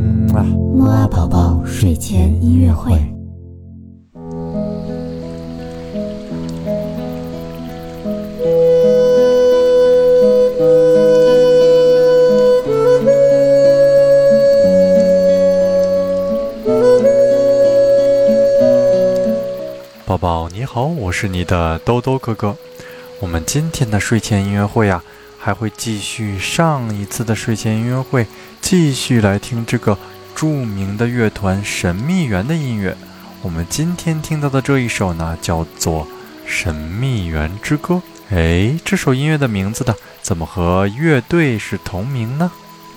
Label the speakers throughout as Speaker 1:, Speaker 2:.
Speaker 1: 嗯啊，
Speaker 2: 木啊宝宝睡前音乐会。
Speaker 1: 宝宝你好，我是你的兜兜哥哥。我们今天的睡前音乐会啊，还会继续上一次的睡前音乐会，继续来听这个著名的乐团神秘园的音乐。我们今天听到的这一首呢，叫做《神秘园之歌》。哎，这首音乐的名字呢，怎么和乐队是同名呢？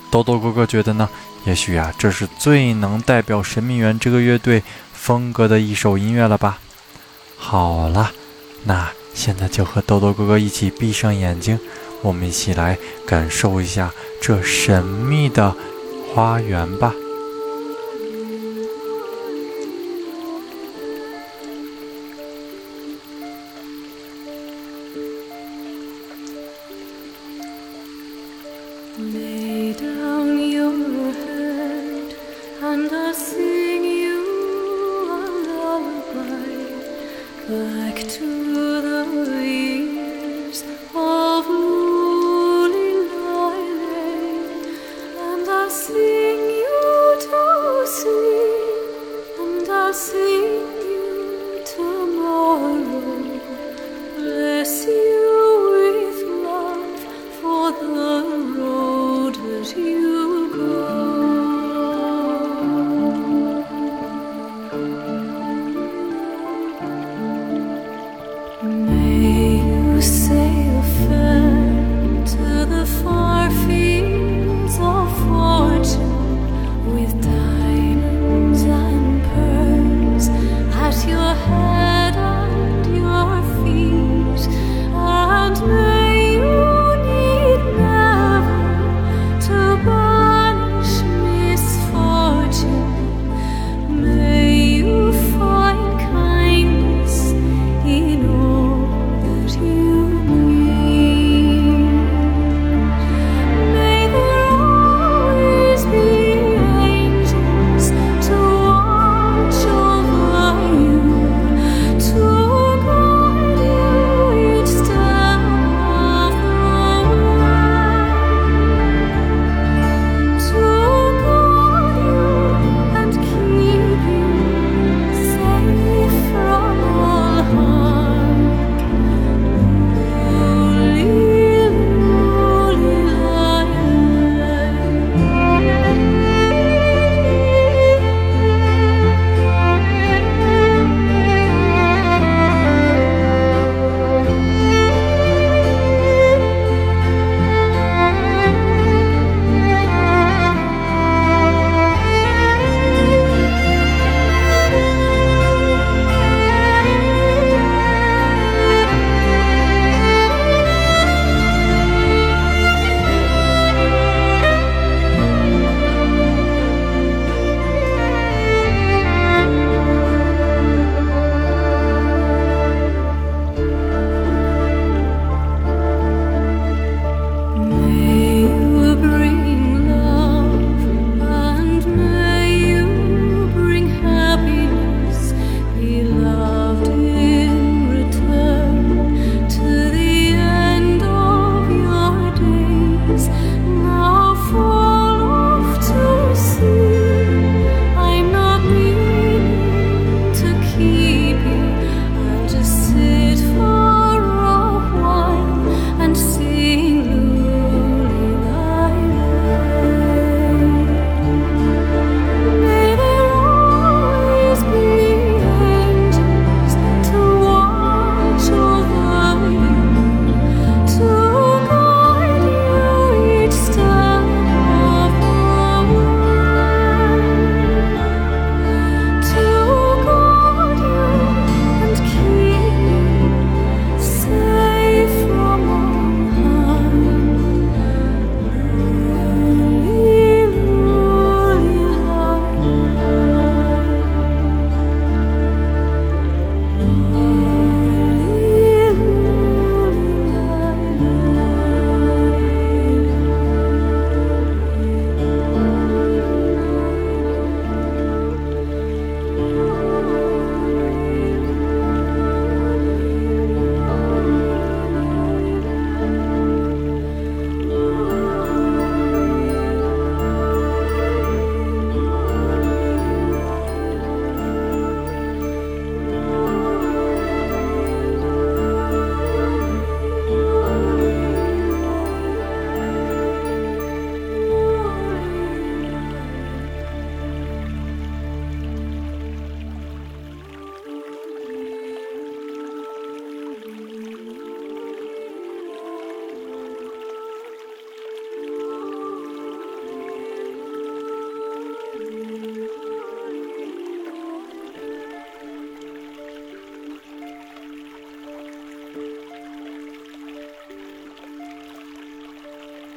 Speaker 1: 豆豆哥哥觉得呢，也许啊，这是最能代表神秘园这个乐队风格的一首音乐了吧。好了，那现在就和豆豆哥哥一起闭上眼睛，我们一起来感受一下这神秘的花园吧。
Speaker 3: Back to